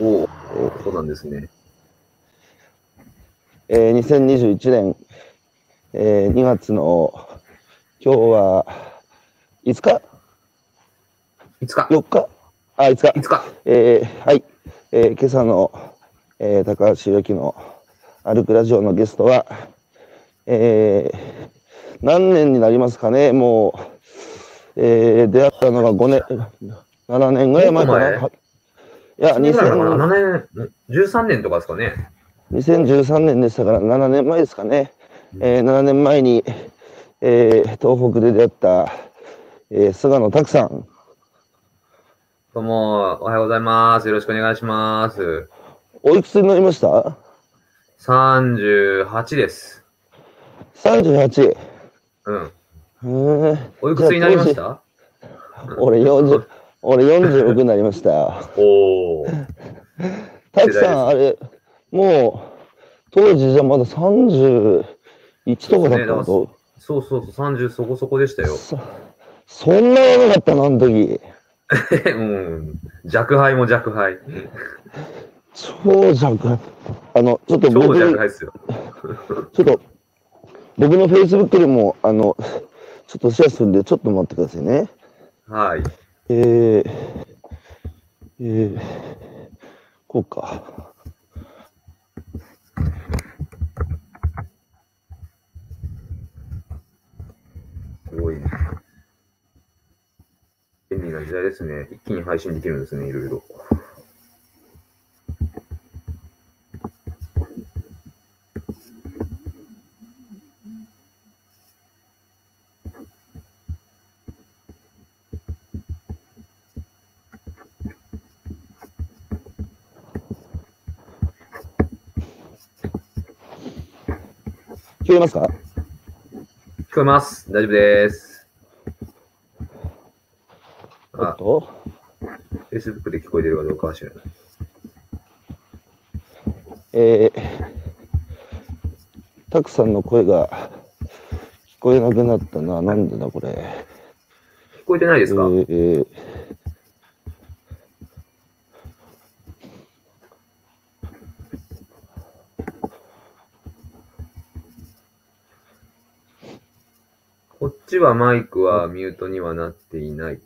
おお、そうなんですね。えー、2021年、えー、2月の今日は5日？いつか ?4 日？あ、5日。いつかえー、はい、えー、今朝の、えー、高橋由紀の歩くラジオのゲストは、えー、何年になりますかね？もう、えー、出会ったのが5年、7年ぐらい前かな？いや、いつぐらいかな2000 7年、13年とかですかね。2013年でしたから7年前ですかね。えー、7年前に、えー、東北で出会った、えー、菅野拓さん。どうも、おはようございます。よろしくお願いします。おいくつになりました？38です。?38。うん。へーおいくつになりました？俺40、俺46になりました。おお。たくさん、あれ、もう、当時じゃまだ31とかだったの？と、そうそうそう、30そこそこでしたよ。そそんなやばかったな、あの時。うん。弱敗も弱敗。超弱。あの、ちょっと超僕、弱敗ですよ。ちょっと、僕の Facebook でも、あの、ちょっとシェアするんで、ちょっと待ってくださいね。はい。えー、えー、こうか。すごいね。便利な時代ですね。一気に配信できるんですね、いろいろ。えますか？聞こえます。大丈夫です。あ、と Facebook で聞こえてるかどうかは知らない。えー、たくさんの声が聞こえなくなったな。なんでだ、これ？聞こえてないですか、えーえーこっちはマイクはミュートにはなっていない。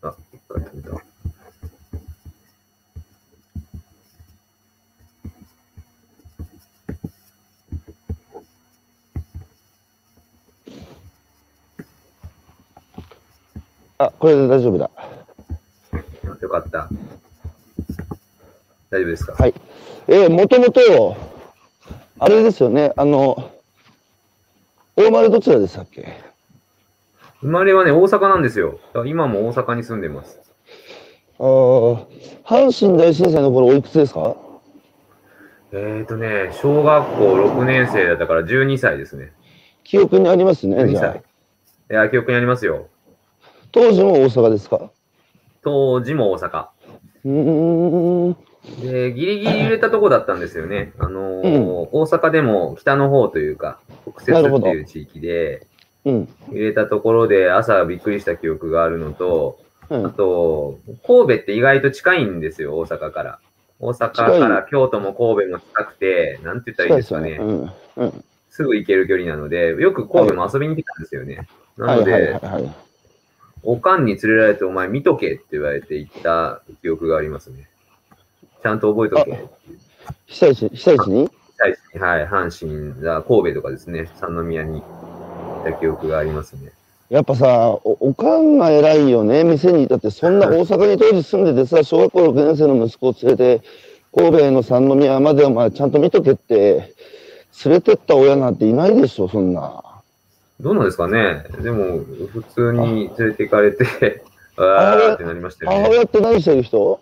あ、一回止めた。あ、これで大丈夫だ。あよかった。大丈夫ですか？はい。えー、もともと、あれですよね、あの、大丸どちらでしたっけ？生まれはね、大阪なんですよ。今も大阪に住んでます。あー阪神大震災の頃おいくつですか？えーとね、小学校6年生だったから12歳ですね。記憶にありますね、12じゃあ歳。。いや、記憶にありますよ。当時も大阪ですか？当時も大阪。うーん。で、ギリギリ揺れたとこだったんですよね。あのーうん大阪でも北の方というか、北摂っていう地域で、うん。揺れたところで朝びっくりした記憶があるのと、あうん。と、神戸って意外と近いんですよ、大阪から。大阪から京都も神戸も近くて、なんて言ったらいいですかね。うん。うん。すぐ行ける距離なので、よく神戸も遊びに来たんですよね。なのはいはいはいで、はい。おかんに連れられて、お前見とけって言われて行った記憶がありますね。ちゃんと覚えとけ。被災地、被災地に？はい、阪神が神戸とかですね、三宮に行った記憶がありますね。やっぱさお、おかんが偉いよね、店に。だってそんな大阪に当時住んでてさ、小学校6年生の息子を連れて、神戸の三宮までお前ちゃんと見とけって、連れてった親なんていないでしょ、そんな。どうなんですかねでも、普通に連れて行かれて、あーってなりましたよ母ね。親って何してる人？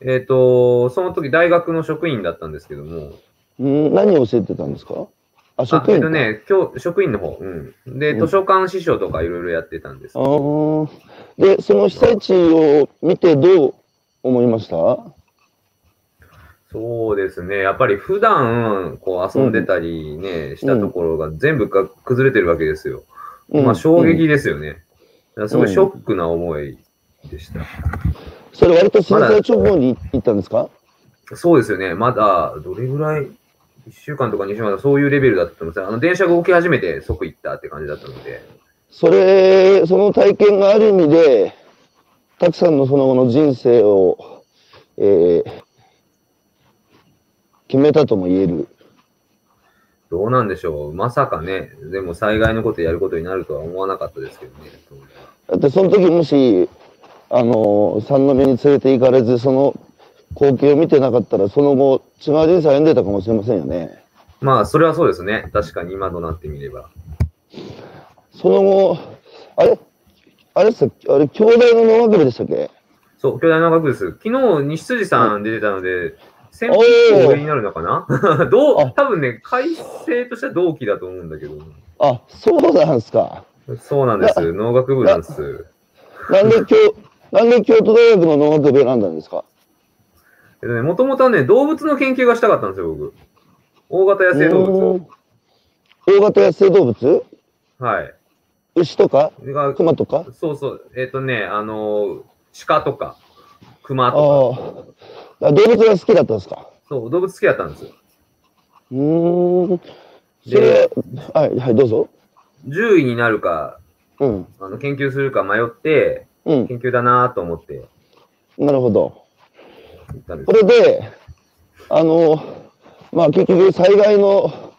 えっ、と、その時大学の職員だったんですけども、ん何を教えてたんですか？あ、あ職員かえっとね、今日、職員の方、うん。で、うん図書館司書とかいろいろやってたんです。あーで、その被災地を見てどう思いました？そうですね。やっぱり普段、こう遊んでたりね、したところが全部が崩れてるわけですよ。まあ衝撃ですよね。だからすごいショックな思いでした。それ割と震災直後に行ったんですか？そうですよね。まだ、どれぐらい、1週間とか2週間とかそういうレベルだったと思うんであの、電車が動き始めて即行ったって感じだったので。それ、その体験がある意味で、たくさんのその後の人生を、えー、決めたとも言える。どうなんでしょう。まさかね、でも災害のことやることになるとは思わなかったですけどね。だってその時もし、あの、三宮に連れて行かれず、その光景を見てなかったら、その後、違う人生歩んでたかもしれませんよね。まあ、それはそうですね。確かに今となってみれば。その後、あれ？あれさあれ、兄弟の農学部でしたっけ？そう、兄弟農学部です。昨日、西辻さん出てたので、先輩上になるのかな？どう、多分ね、改正としては同期だと思うんだけど。あ、そうなんですか。そうなんです。農学部なんです。なんで京、なんで京都大学の農学部選んだんですか？えっとね、もともとはね、動物の研究がしたかったんですよ、僕。大型野生動物。大型野生動物？はい。牛とか？熊とか？そうそう。えっ、ー、とね、あの、鹿とか、熊とか。動物が好きだったんですか？そう、動物好きだったんですよ。うん。それ、はい、はい、どうぞ。獣医になるか、うん、あの研究するか迷って、うん、研究だなと思って。なるほど。これで、あの、まあ結局災害の、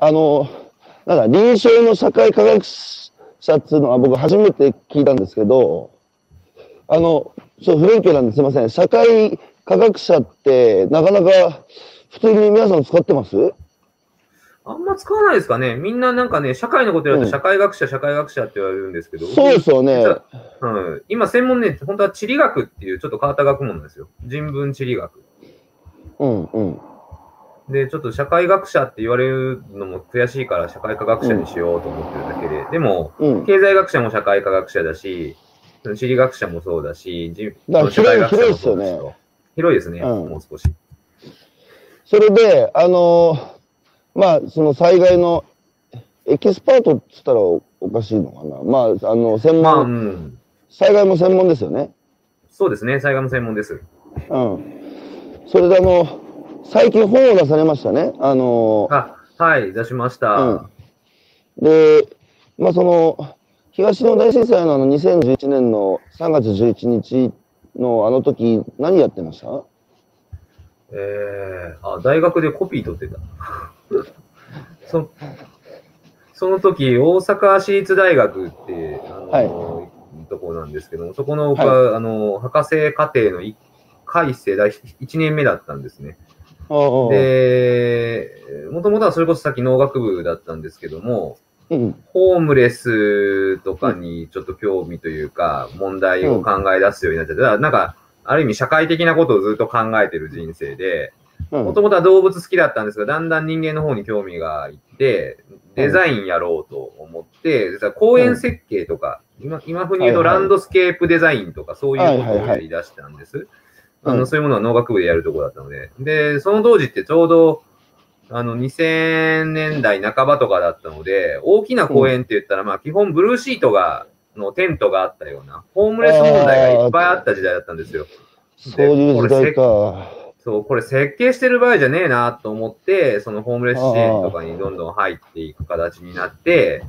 あの、なんか臨床の社会科学者っていうのは僕初めて聞いたんですけど、あの、そう、不勉強なんですいません。社会科学者ってなかなか普通に皆さん使ってます？あんま使わないですかね。みんななんかね、社会のことやると社会学者、うん、社会学者って言われるんですけど。そうですよね。うん、今専門ね、本当は地理学っていうちょっと変わった学問なんですよ。人文地理学。うんうん。で、ちょっと社会学者って言われるのも悔しいから社会科学者にしようと思ってるだけで、うん、でも、うん、経済学者も社会科学者だし、地理学者もそうだし、だ社会学者もそうだし。広いですね、うん、もう少し。それで、あのーまあ、その災害のエキスパートって言ったらおかしいのかな。まあ、あの、専門、まあうん、災害も専門ですよね。そうですね、災害も専門です。うん。それであの、最近本を出されましたね。あのあ、はい、出しました。うん、で、まあその、東日本大震災のあの2011年の3月11日のあの時、何やってました？ええー、あ、大学でコピー取ってた。そその時、大阪市立大学って、あの、はい、とこなんですけども、そこの、はい、あの、博士課程の1回生だ、1年目だったんですね。で、もともとはそれこそさっき農学部だったんですけども、うん、ホームレスとかにちょっと興味というか、問題を考え出すようになっちゃって、うん、なんか、ある意味社会的なことをずっと考えてる人生で、もともとは動物好きだったんですが、だんだん人間の方に興味がいって、デザインやろうと思って、実は公園設計とか、今、今風に言うとランドスケープデザインとか、そういうことをやり出したんです。あの、そういうものは農学部でやるところだったので。で、その当時ってちょうど、あの、2000年代半ばとかだったので、大きな公園って言ったら、まあ、基本ブルーシートが、のテントがあったような、ホームレス問題がいっぱいあった時代だったんですよ。そういう時代か。そう、これ設計してる場合じゃねえなと思って、そのホームレス支援とかにどんどん入っていく形になって、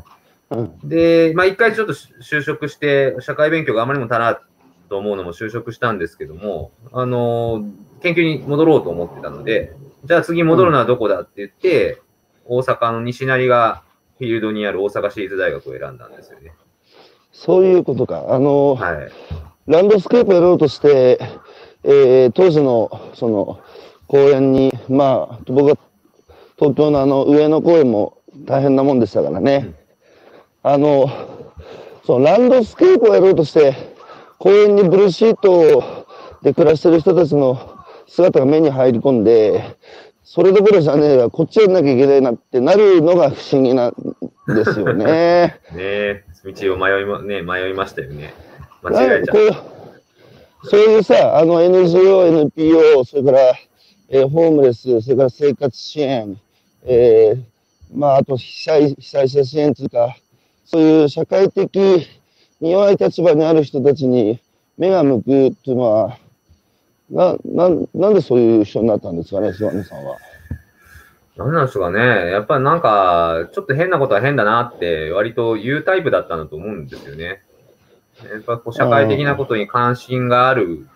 で、まあ一回ちょっと就職して、社会勉強があまりにも足らと思うのも就職したんですけども、あの研究に戻ろうと思ってたので、じゃあ次戻るのはどこだって言って、大阪の西成がフィールドにある大阪市立大学を選んだんですよね。そういうことか。あの、はい、ランドスケープやろうとして、えー、当時のその公園に、まあ、僕は東京のあの上野公園も大変なもんでしたからね。うん、あの、そのランドスケープをやろうとして、公園にブルーシートで暮らしてる人たちの姿が目に入り込んで、それどころじゃねえわ、こっちやんなきゃいけないなってなるのが不思議なんですよね。ねえ、道を迷いま、ね、迷いましたよね。間違えちゃう。そういうさ、あの NGO、NPO、それから、えー、ホームレス、それから生活支援、えー、まあ、あと被災被災者支援というか、そういう社会的に弱い立場にある人たちに目が向くっていうのは、な、な、なんでそういう人になったんですかね、諏訪野さんは。何なんですかね。やっぱりなんか、ちょっと変なことは変だなって割と言うタイプだったんだと思うんですよね。やっぱこう社会的なことに関心がある。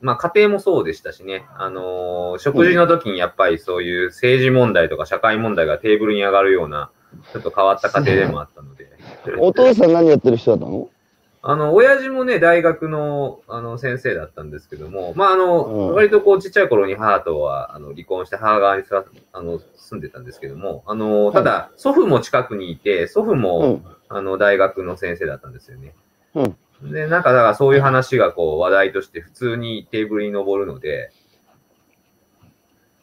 まあ家庭もそうでしたしね。あのー、食事の時にやっぱりそういう政治問題とか社会問題がテーブルに上がるような、ちょっと変わった家庭でもあったので。お父さん何やってる人だったの？あの、親父もね、大学の、あの、先生だったんですけども、まあ、あの、うん、割とこう、ちっちゃい頃に母とは、あの、離婚して母側にあの、住んでたんですけども、あの、ただ、祖父も近くにいて、祖父も、うん、あの、大学の先生だったんですよね。うん。で、なんか、だからそういう話がこう、話題として普通にテーブルに上るので、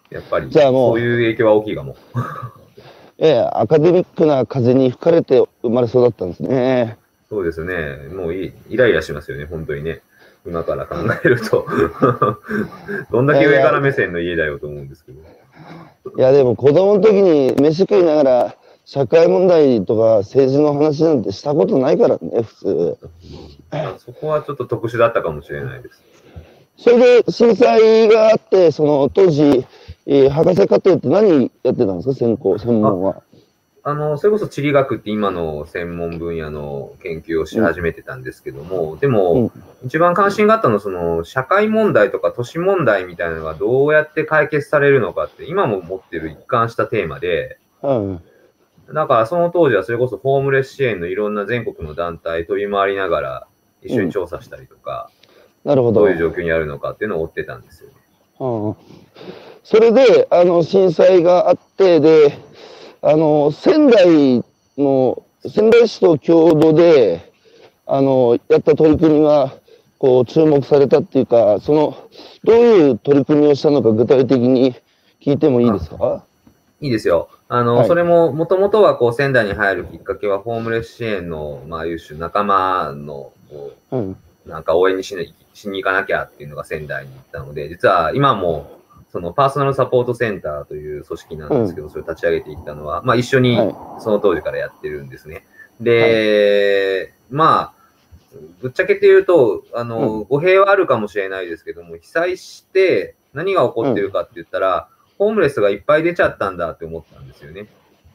やっぱり、そういう影響は大きいかも。ええ、アカデミックな風に吹かれて生まれそうだったんですね。そうですね。もうイライラしますよね、本当にね。今から考えると どんだけ上から目線の家だよと思うんですけど。いや、でも子供の時に飯食いながら、社会問題とか政治の話なんてしたことないからね、普通。そこはちょっと特殊だったかもしれないです。それで震災があって、その当時、えー、博士課程って何やってたんですか、専攻、専門は。あの、それこそ地理学って今の専門分野の研究をし始めてたんですけども、うん、でも、うん、一番関心があったのは、その、社会問題とか都市問題みたいなのがどうやって解決されるのかって、今も持ってる一貫したテーマで、うん、だからその当時はそれこそホームレス支援のいろんな全国の団体飛び回りながら一緒に調査したりとか、なるほど。どういう状況にあるのかっていうのを追ってたんですよね。それで、あの、震災があって、で、あの、仙台の、仙台市と共同で、あの、やった取り組みが、こう、注目されたっていうか、その、どういう取り組みをしたのか具体的に聞いてもいいですか？いいですよ。あの、はい、それも、もともとは、こう、仙台に入るきっかけは、ホームレス支援の、まあ、いう種仲間の、こう、うん、なんか応援にしにしに行かなきゃっていうのが仙台に行ったので、実は今も、そのパーソナルサポートセンターという組織なんですけど、うん、それを立ち上げていったのは、まあ一緒にその当時からやってるんですね。で、はい、まあ、ぶっちゃけて言うと、あの、うん、語弊はあるかもしれないですけども、被災して何が起こってるかって言ったら、うん、ホームレスがいっぱい出ちゃったんだって思ったんですよね。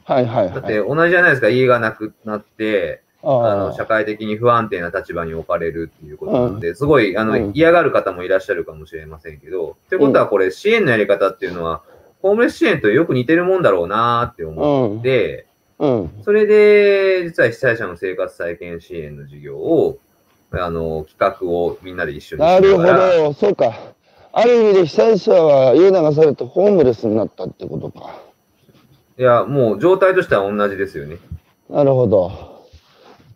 はいはい、はい、だって同じじゃないですか、家がなくなって、あの社会的に不安定な立場に置かれるっていうことなので、すごいあの、嫌がる方もいらっしゃるかもしれませんけど、ということはこれ、支援のやり方っていうのは、ホームレス支援とよく似てるもんだろうなって思って、それで、実は被災者の生活再建支援の事業を、あの、企画をみんなで一緒になるほど、そうか。ある意味で被災者は家流されてホームレスになったってことか。いや、もう状態としては同じですよね。なるほど。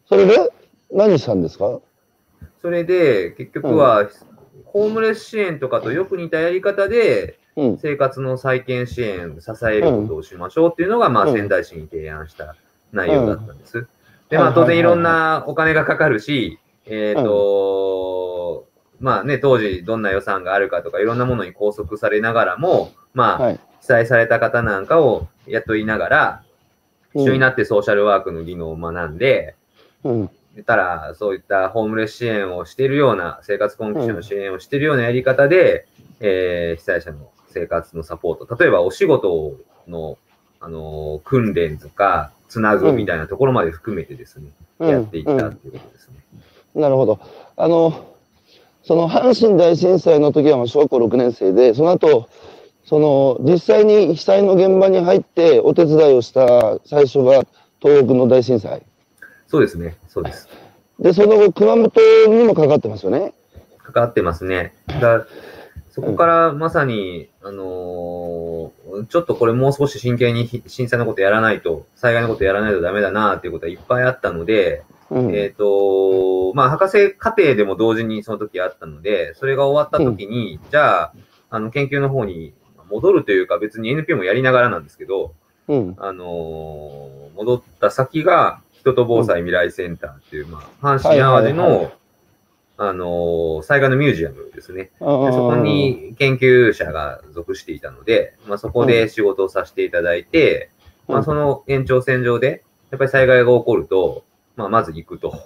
それで？何したんですか？それで、結局は、うん、ホームレス支援とかとよく似たやり方で、生活の再建支援、支えることをしましょうっていうのが、まあ、仙台市に提案した内容だったんです。で、まあ、当然いろんなお金がかかるし、えっ、ー、と、まあね、当時どんな予算があるかとか、いろんなものに拘束されながらも、まあ、被災された方なんかを雇いながら、一緒になってソーシャルワークの技能を学んで、うん、たら、そういったホームレス支援をしているような、生活困窮者の支援をしているようなやり方で、うん、えー、被災者の生活のサポート、例えばお仕事の、あのー、訓練とか、つなぐみたいなところまで含めてですね、うん、やっていったっていうことですね。なるほど。あの、その阪神大震災の時は小学校6年生で、その後、その実際に被災の現場に入ってお手伝いをした最初が東北の大震災。そうですね、そうです。で、その後、熊本にもかかってますよね。かかってますね。だそこからまさに、うん、あのー、ちょっとこれもう少し真剣に震災のことやらないと、災害のことやらないとダメだなっていうことはいっぱいあったので、うん、えっ、ー、と、まあ、博士課程でも同時にその時あったので、それが終わった時に、うん、じゃあ、あの、研究の方に戻るというか、別に NPO もやりながらなんですけど、うん、あのー、戻った先が、人と防災未来センターっていう、まあ、阪神淡路の、あのー、災害のミュージアムですね。でそこに研究者が属していたので、まあ、そこで仕事をさせていただいて、まあ、その延長線上で、やっぱり災害が起こると、まあ、まず行くと。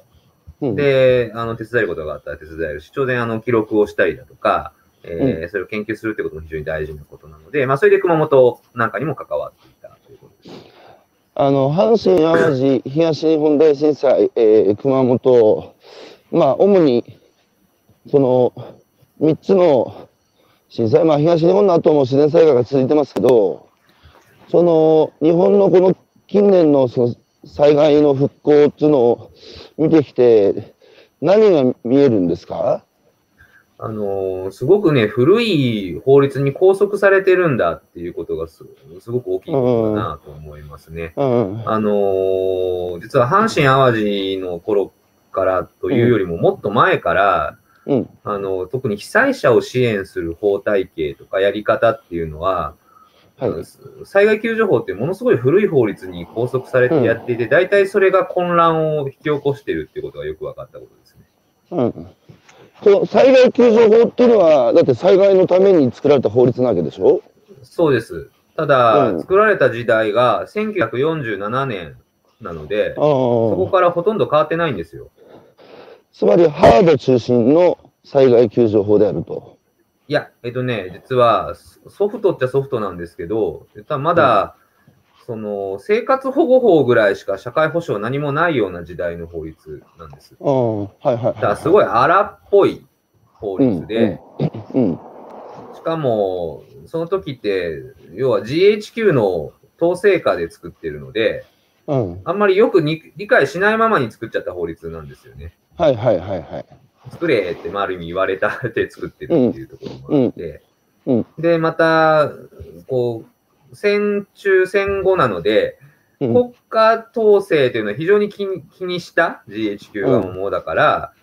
で、あの、手伝えることがあったら手伝えるし、当然、あの、記録をしたりだとか、えー、それを研究するってことも非常に大事なことなので、まあ、それで熊本なんかにも関わっていたということです。あの、阪神・淡路東日本大震災、えー、熊本、まあ、主に、その、3つの震災、まあ、東日本の後も自然災害が続いてますけど、その、日本のこの近年のその災害の復興っていうのを見てきて、何が見えるんですか？あのー、すごくね、古い法律に拘束されてるんだっていうことがすごく大きいことだなと思いますね。うん。うん、あのー、実は阪神・淡路の頃からというよりももっと前から、うん、あの、特に被災者を支援する法体系とかやり方っていうのは、はい、災害救助法ってものすごい古い法律に拘束されてやっていて、うん、大体それが混乱を引き起こしているっていうことがよく分かったことですね。うん。その災害救助法っていうのは、だって災害のために作られた法律なわけでしょ？そうです。ただ、うん、作られた時代が1947年なので、そこからほとんど変わってないんですよ。つまりハード中心の災害救助法であると。いや、えっとね、実はソフトっちゃソフトなんですけど、まだ、うん、その生活保護法ぐらいしか社会保障何もないような時代の法律なんです。はいはい、はい、だからすごい荒っぽい法律で、うんうん、しかも、その時って、要は GHQ の統制下で作ってるので、うん、あんまりよく理解しないままに作っちゃった法律なんですよね。はいはいはいはい。作れって、まあ、ある意味言われたって作ってるっていうところもあって、うん。うん、で、また、こう、戦中戦後なので、国家統制というのは非常に気に気にした GHQ が思うだから、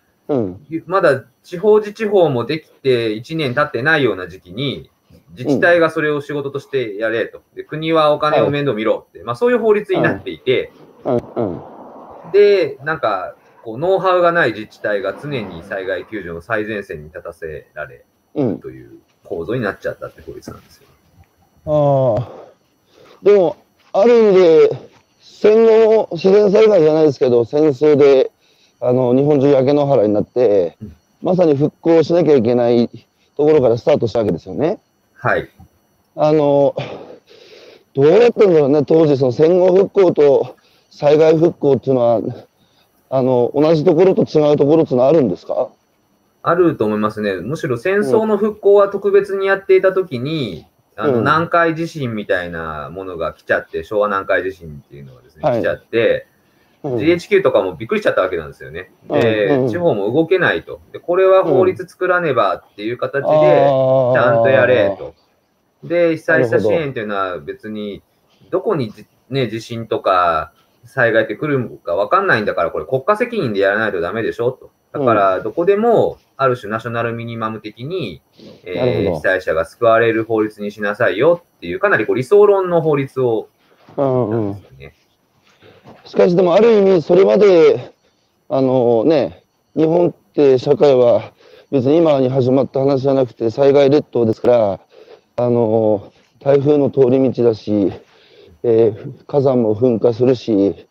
まだ地方自治法もできて1年経ってないような時期に、自治体がそれを仕事としてやれと。で国はお金を面倒見ろって、まあそういう法律になっていて、で、なんか、こうノウハウがない自治体が常に災害救助の最前線に立たせられるという構造になっちゃったって法律なんですよ。ああ。でも、ある意味で、戦後自然災害じゃないですけど、戦争であの日本中焼け野原になって、うん、まさに復興しなきゃいけないところからスタートしたわけですよね。はい。あの、どうやったんだろうね、当時その戦後復興と災害復興っていうのは、あの、同じところと違うところってのはあるんですか？あると思いますね。むしろ戦争の復興は特別にやっていたときに、うん、あの、南海地震みたいなものが来ちゃって、昭和南海地震っていうのがですね、はい、来ちゃって、GHQ とかもびっくりしちゃったわけなんですよね。で、地方も動けないと。で、これは法律作らねばっていう形で、ちゃんとやれと。で、被災者支援っていうのは別に、どこにね、地震とか災害って来るかわかんないんだから、これ国家責任でやらないとダメでしょと。だから、どこでも、ある種ナショナルミニマム的に、えー、被災者が救われる法律にしなさいよっていう、かなりこう理想論の法律を、なんですよね。しかしでもある意味それまであのね日本って社会は別に今に始まった話じゃなくて災害列島ですからあの台風の通り道だし、えー、火山も噴火するし、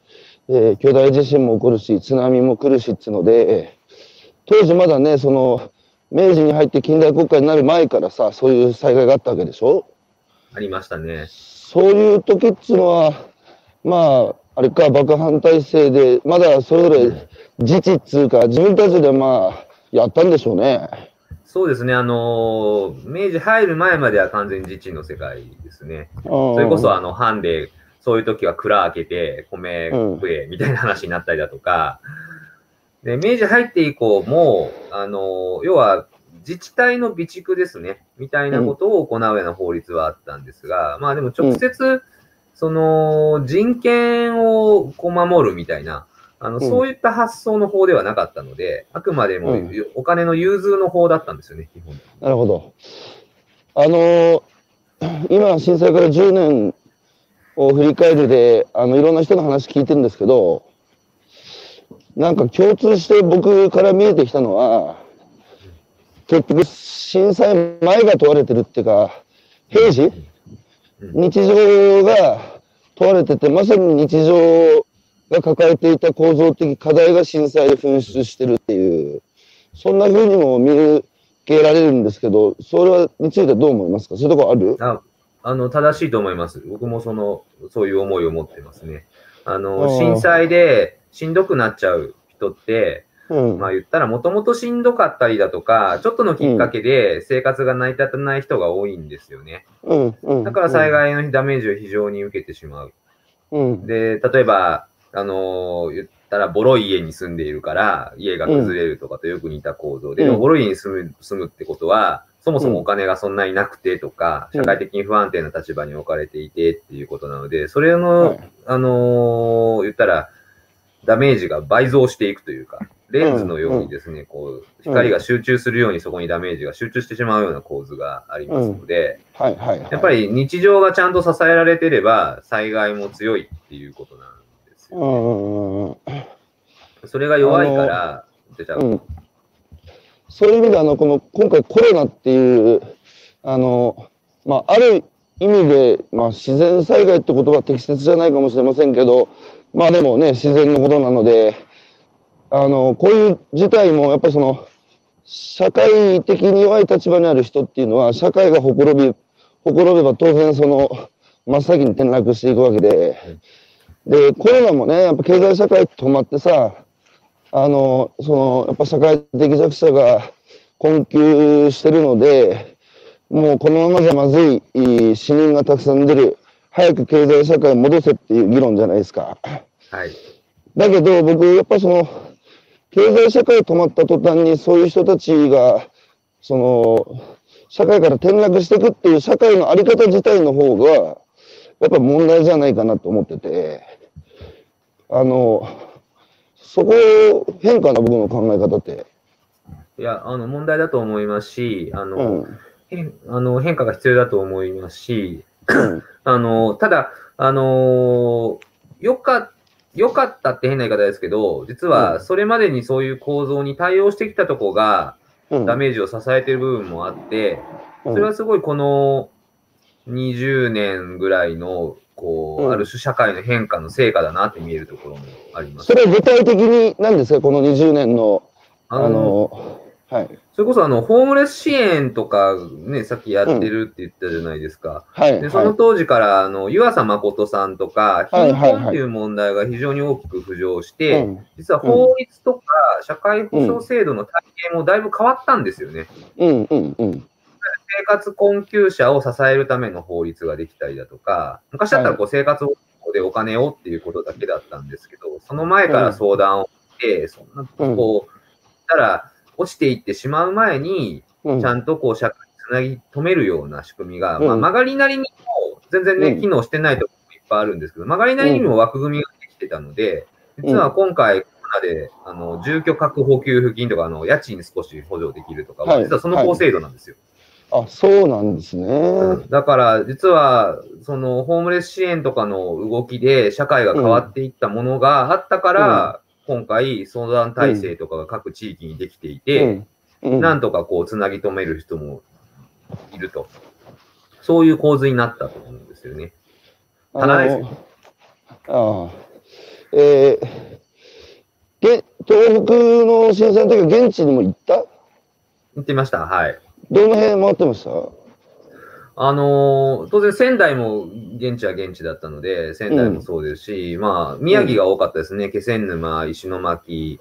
えー、巨大地震も起こるし津波も来るしっていうので当時まだねその明治に入って近代国家になる前からさそういう災害があったわけでしょ？ありましたね。そういう時っつうのはまああれか、爆破体制で、まだそれぞれ自治っつうか、自分たちでまあ、やったんでしょうね。そうですね、あの明治入る前までは完全に自治の世界ですね。それこそ、あの、藩で、そういう時は蔵開けて、米食え、みたいな話になったりだとか、で、明治入って以降も、あの要は、自治体の備蓄ですね、みたいなことを行うような法律はあったんですが、まあでも直接、うん。その、人権をこう守るみたいな、あの、うん、そういった発想の法ではなかったので、あくまでもお金の融通の法だったんですよね、基本。なるほど。あの今、震災から10年を振り返るで、あの、いろんな人の話聞いてるんですけど、なんか共通して僕から見えてきたのは、結局震災前が問われてるっていうか、平時？日常が問われてて、まさに日常が抱えていた構造的課題が震災で噴出してるっていう、そんな風にも見受けられるんですけど、それはについてはどう思いますか？そういうとこある？ああの、正しいと思います。僕もその、そういう思いを持ってますね。あの、震災でしんどくなっちゃう人って、うん、まあ言ったらもともとしんどかったりだとか、ちょっとのきっかけで生活が成り立たない人が多いんですよね。うんうん、だから災害のダメージを非常に受けてしまう。で、例えば、あのー、言ったら、ボロい家に住んでいるから、家が崩れるとかとよく似た構造で、でもボロい家に住む住むってことは、そもそもお金がそんなになくてとか、社会的に不安定な立場に置かれていてっていうことなので、それの、あのー、言ったら、ダメージが倍増していくというか、レンズのようにですね、こう、光が集中するようにそこにダメージが集中してしまうような構図がありますので、やっぱり日常がちゃんと支えられてれば、災害も強いっていうことなんですよ、ね。それが弱いから出ちゃう。そういう意味で、あの、この、今回コロナっていう、あの、まあ、ある意味で、まあ、自然災害って言葉は適切じゃないかもしれませんけど、まあでもね、自然のことなので、あの、こういう事態も、やっぱりその、社会的に弱い立場にある人っていうのは、社会がほころび、ほころべば当然その、真っ先に転落していくわけで、で、コロナもね、やっぱ経済社会止まってさ、あの、その、やっぱ社会的弱者が困窮してるので、もうこのままじゃまずい死人がたくさん出る、早く経済社会を戻せっていう議論じゃないですか。はい。だけど、僕、やっぱその、経済社会止まった途端にそういう人たちが、その、社会から転落していくっていう社会のあり方自体の方が、やっぱ問題じゃないかなと思ってて、あの、そこ変かな、僕の考え方って？いや、あの、問題だと思いますし、あの、うん、変あの変化が必要だと思いますし、あの、ただ、あのよかっ良かったって変な言い方ですけど、実はそれまでにそういう構造に対応してきたとこが、ダメージを支えている部分もあって、それはすごいこの20年ぐらいの、こう、ある種社会の変化の成果だなって見えるところもあります。それは具体的に何ですか、この20年の、あの、はい。それこそあの、ホームレス支援とかね、さっきやってるって言ったじゃないですか。うん、はい。で、その当時から、あの、湯浅誠さんとか、貧困っていう問題が非常に大きく浮上して、実は法律とか社会保障制度の体系もだいぶ変わったんですよね。うんうんうん。生活困窮者を支えるための法律ができたりだとか、昔だったらこう生活でお金をっていうことだけだったんですけど、その前から相談をして、そんな、こう、たら、落ちていってしまう前に、ちゃんとこう社会つなぎ止めるような仕組みが、まあ、曲がりなりにも全然ね、機能してないところもいっぱいあるんですけど、曲がりなりにも枠組みができてたので、実は今回、で、あの、住居確保給付金とか、あの、家賃少し補助できるとかは、実はその高制度なんですよ。あ、そうなんですね。だから、実は、その、ホームレス支援とかの動きで、社会が変わっていったものがあったから、今回、相談体制とかが各地域にできていて、うんうん、なんとかこう、つなぎ止める人もいると。そういう構図になったと思うんですよね。ただですよ。ああ。えー、東北の震災の時は現地にも行った？行ってました、はい。どの辺回ってました？あのー、当然仙台も現地は現地だったので、仙台もそうですし、うん、まあ、宮城が多かったですね。気仙沼、石巻、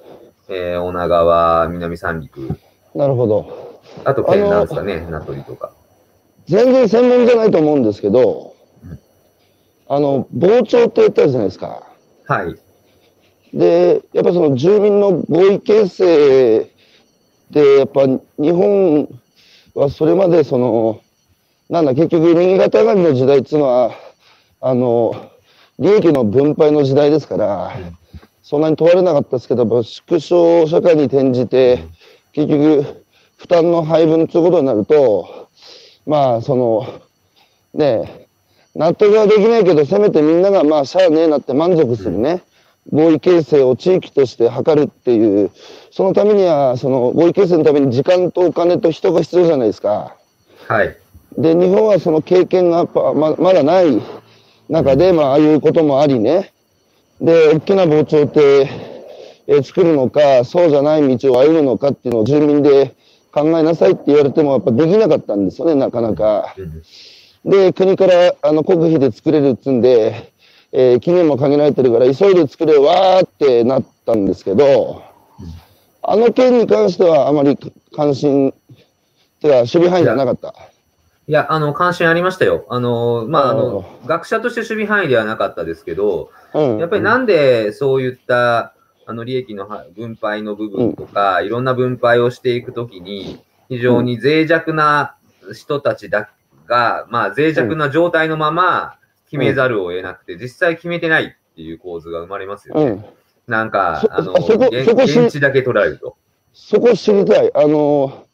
えー、女川、南三陸。なるほど。あと県なんですかね、名取とか。全然専門じゃないと思うんですけど、うん、あの、防潮って言ったじゃないですか。はい。で、やっぱその住民の合意形成で、やっぱ日本はそれまでその、なんだ、結局、新潟上がりの時代っていうのは、あの、利益の分配の時代ですから、そんなに問われなかったですけど、縮小社会に転じて、結局、負担の配分ということになると、まあ、その、ね納得はできないけど、せめてみんなが、まあ、しゃあねえなって満足するね、合意形成を地域として図るっていう、そのためには、その合意形成のために時間とお金と人が必要じゃないですか。はい。で、日本はその経験がままだない中で、まあ、ああいうこともありね、で、大きな防潮堤、え作るのか、そうじゃない道を歩むのかっていうのを住民で考えなさいって言われても、やっぱできなかったんですよね、なかなか。で、国からあの国費で作れるっつんで、えー、期限も限られてるから、急いで作れ、わーってなったんですけど、あの件に関してはあまり関心、てか、守備範囲じゃなかった。いや、あの、関心ありましたよ。あの、まあ、あの、学者として守備範囲ではなかったですけど、うん、やっぱりなんでそういった、あの、利益の分配の部分とか、うん、いろんな分配をしていくときに、非常に脆弱な人たちだが、まあ、脆弱な状態のまま決めざるを得なくて、実際決めてないっていう構図が生まれますよね。うん、なんか、あの、現地だけ取られると。そこ知りたい。あの、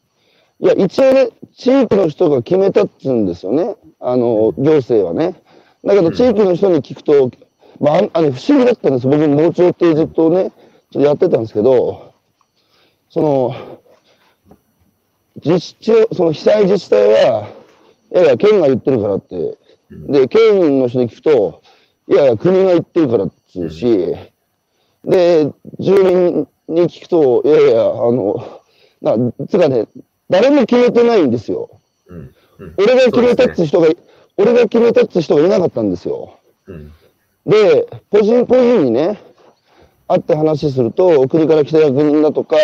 いや、一応ね、地域の人が決めたっつうんですよね。あの、行政はね。だけど、地域の人に聞くと、まあ、あの、不思議だったんです。僕、盲腸ってずっとね、ちょっとやってたんですけど、その、自治その被災自治体は、いやいや、県が言ってるからって。で、県の人に聞くと、いやいや、国が言ってるからって言うし、で、住民に聞くと、いやいや、あの、な、つかね、誰も決めてないんですよ。うん。うん、俺が決めたって人が、ね、俺が決めたって人がいなかったんですよ。うん、で、個人個人にね、会って話すると、国から来た役人だとか、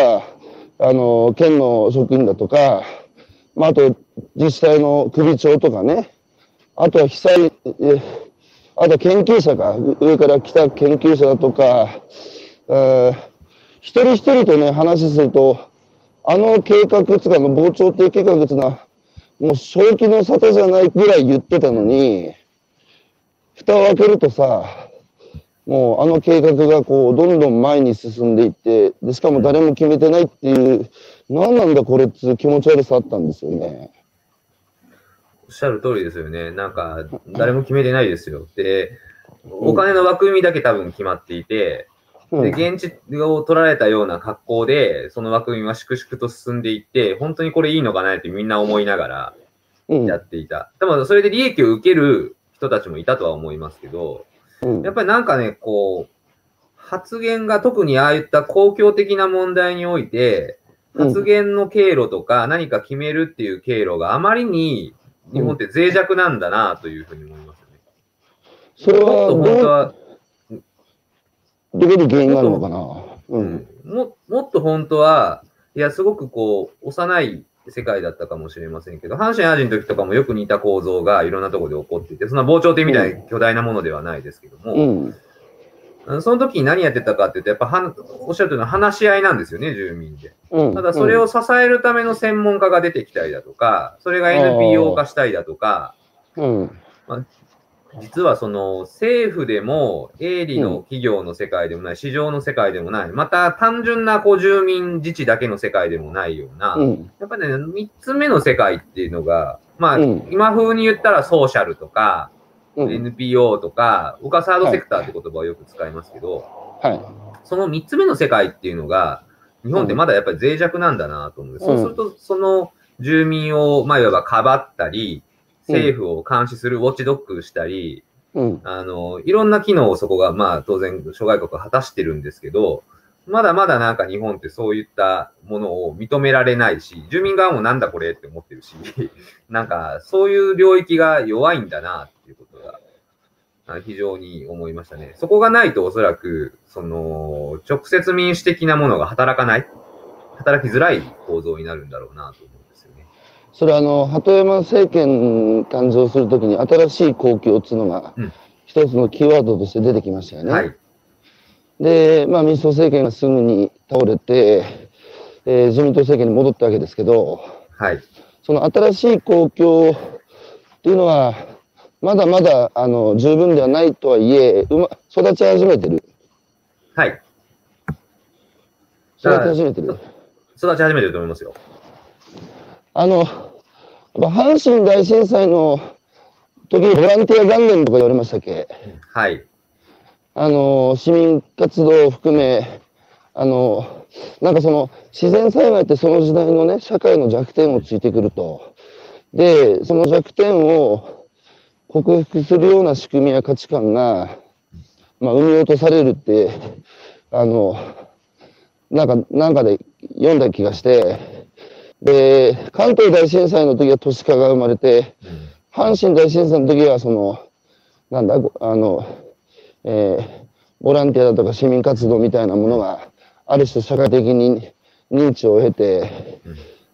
あの、県の職員だとか、まあ、あと、自治体の首長とかね、あとは被災、えあとは研究者か、上から来た研究者だとか、え、一人一人とね、話すると、あの計画つかの膨張っていう計画つな、もう正気の沙汰じゃないぐらい言ってたのに、蓋を開けるとさ、もうあの計画がこう、どんどん前に進んでいって、で、しかも誰も決めてないっていう、何なんだこれっていう気持ち悪さあったんですよね。おっしゃる通りですよね。なんか、誰も決めてないですよ。で、お金の枠組みだけ多分決まっていて、で、現地を取られたような格好で、その枠組みは粛々と進んでいって、本当にこれいいのかなってみんな思いながらやっていた。でも、それで利益を受ける人たちもいたとは思いますけど、やっぱりなんかね、こう、発言が特にああいった公共的な問題において、発言の経路とか何か決めるっていう経路があまりに日本って脆弱なんだなというふうに思いますよね。それは、本当はどこに原因があるのかな？うん。も、もっと本当は、いや、すごくこう、幼い世界だったかもしれませんけど、阪神・淡路の時とかもよく似た構造がいろんなところで起こっていて、そんな防潮堤みたいな巨大なものではないですけども、うん、その時に何やってたかっていうと、やっぱはおっしゃるとおり話し合いなんですよね、住民で。うん、ただ、それを支えるための専門家が出てきたりだとか、それが NPO 化したりだとか、うん。まあ、実はその政府でも営利の企業の世界でもない、市場の世界でもない、また単純なこう住民自治だけの世界でもないような、やっぱね、3つ目の世界っていうのが、まあ、今風に言ったらソーシャルとか、NPO とか、僕はサードセクターって言葉をよく使いますけど、はい、その3つ目の世界っていうのが、日本ってまだやっぱり脆弱なんだなと思う。そうすると、その住民を、まあ、いわばかばったり、政府を監視するウォッチドッグしたり、うん、あの、いろんな機能をそこが、まあ、当然、諸外国は果たしてるんですけど、まだまだなんか日本ってそういったものを認められないし、住民側もなんだこれって思ってるし、なんかそういう領域が弱いんだなっていうことが非常に思いましたね。そこがないとおそらく、その、直接民主的なものが働かない、働きづらい構造になるんだろうなと思それはあの、鳩山政権誕生するときに新しい公共っていうのが、一つのキーワードとして出てきましたよね。はい、で、まあ民主党政権がすぐに倒れて、えー、自民党政権に戻ったわけですけど、はい、その新しい公共っていうのは、まだまだあの十分ではないとはいえ、うま、育ち始めてる。はい。育ち始めてる。育ち始めてると思いますよ。あの、阪神大震災の時にボランティア元年とか言われましたっけ？はい。あの、市民活動を含め、あの、なんかその自然災害ってその時代のね、社会の弱点をついてくると。で、その弱点を克服するような仕組みや価値観が、まあ、産み落とされるって、あの、なんか、なんかで読んだ気がして、で、関東大震災の時は都市化が生まれて、阪神大震災の時はその、なんだ、あの、えー、ボランティアだとか市民活動みたいなものが、ある種社会的に認知を得て、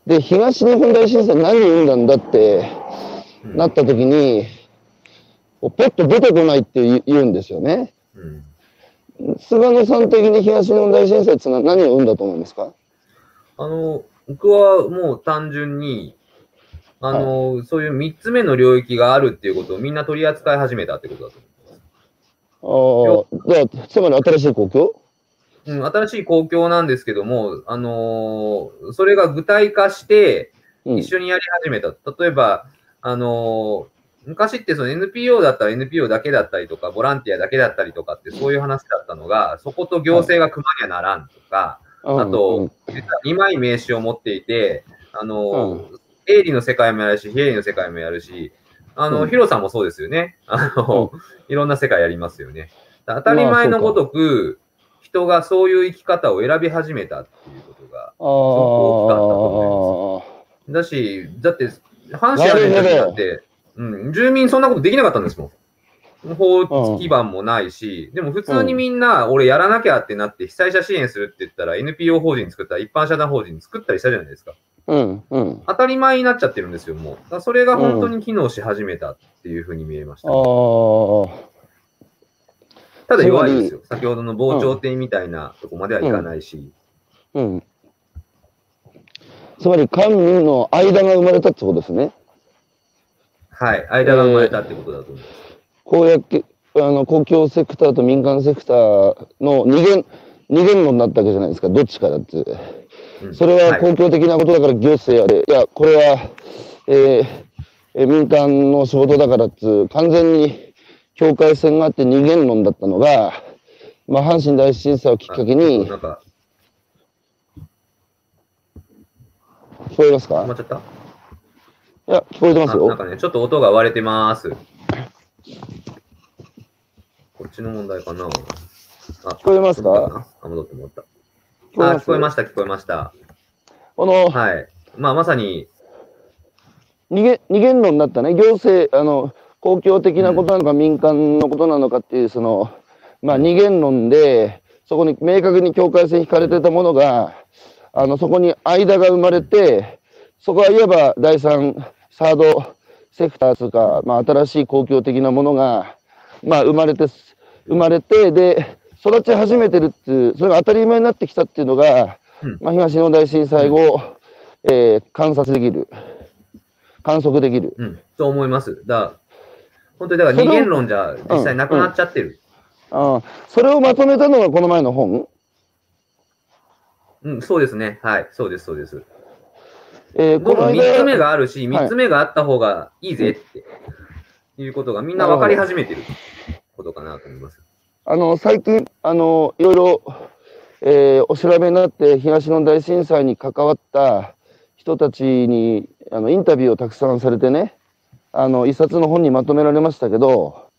で、東日本大震災何を生んだんだってなった時に、ポッと出てこないって言うんですよね。菅野さん的に東日本大震災ってのは何を生んだと思いますか？あの、僕はもう単純に、あの、はい、そういう三つ目の領域があるっていうことをみんな取り扱い始めたってことだと思います。ああ、だつまり新しい公共？うん、新しい公共なんですけども、あのー、それが具体化して、一緒にやり始めた。うん、例えば、あのー、昔ってその NPO だったら NPO だけだったりとか、ボランティアだけだったりとかって、そういう話だったのが、そこと行政が組まにはならんとか、はい、あと、うん、2枚名刺を持っていて、あのー、営利の世界もやるし、非営利の世界もやるし、あの、ヒロさんもそうですよね。あの、いろんな世界やりますよね。当たり前のごとく、人がそういう生き方を選び始めたっていうことが、すごく大きかったと思います。だし、だって、阪神ある時だって、うん、住民そんなことできなかったんですもん。法基盤もないし、でも普通にみんな、俺やらなきゃってなって、被災者支援するって言ったら、NPO 法人作ったら、一般社団法人作ったりしたじゃないですか。うんうん、当たり前になっちゃってるんですよ、もう。それが本当に機能し始めたっていうふうに見えました、ね、ああ。ただ弱いですよ。先ほどの防潮堤みたいなとこまではいかないし。うん。うん、つまり、官民の間が生まれたってことですね。はい、間が生まれたってことだと思います。えー、公約あの公共セクターと民間セクターの二元、二元論になったわけじゃないですか、どっちかだって。うん、それは公共的なことだから行政あれ、はい、いや、これは、えー、民間の仕事だからっつ完全に境界線があって二元論だったのが、まあ、阪神大震災をきっかけに、聞こえますか？止まっちゃった？いや、聞こえてますよ。なんかね、ちょっと音が割れてます。こっちの問題かなあ、聞こえますか？あ、戻って戻った。あ、聞こえました、聞こえました。この、はい。まあ、まさに、二元二元論だったね。行政、あの、公共的なことなのか、民間のことなのかっていう、その、まあ、二元論で、そこに明確に境界線引かれてたものが、あの、そこに間が生まれて、そこはいわば第三、サードセクターとか、まあ、新しい公共的なものが、まあ、生まれて、生まれて、で、育ち始めてるっていう、それが当たり前になってきたっていうのが、まあ、東日本大震災後、えー、観察できる。観測できる。うん、そう思います。だ本当にだから二元論じゃ実際なくなっちゃってる。うん、ああ、それをまとめたのがこの前の本？うん、そうですね。はい、そうです、そうです。えー、この3つ目があるし、3つ目があった方がいいぜって、いうことがみんな分かり始めてることかなと思います。あの、最近、あの、いろいろ、えー、お調べになって東日本大震災に関わった人たちにあのインタビューをたくさんされてね、あの、一冊の本にまとめられましたけど、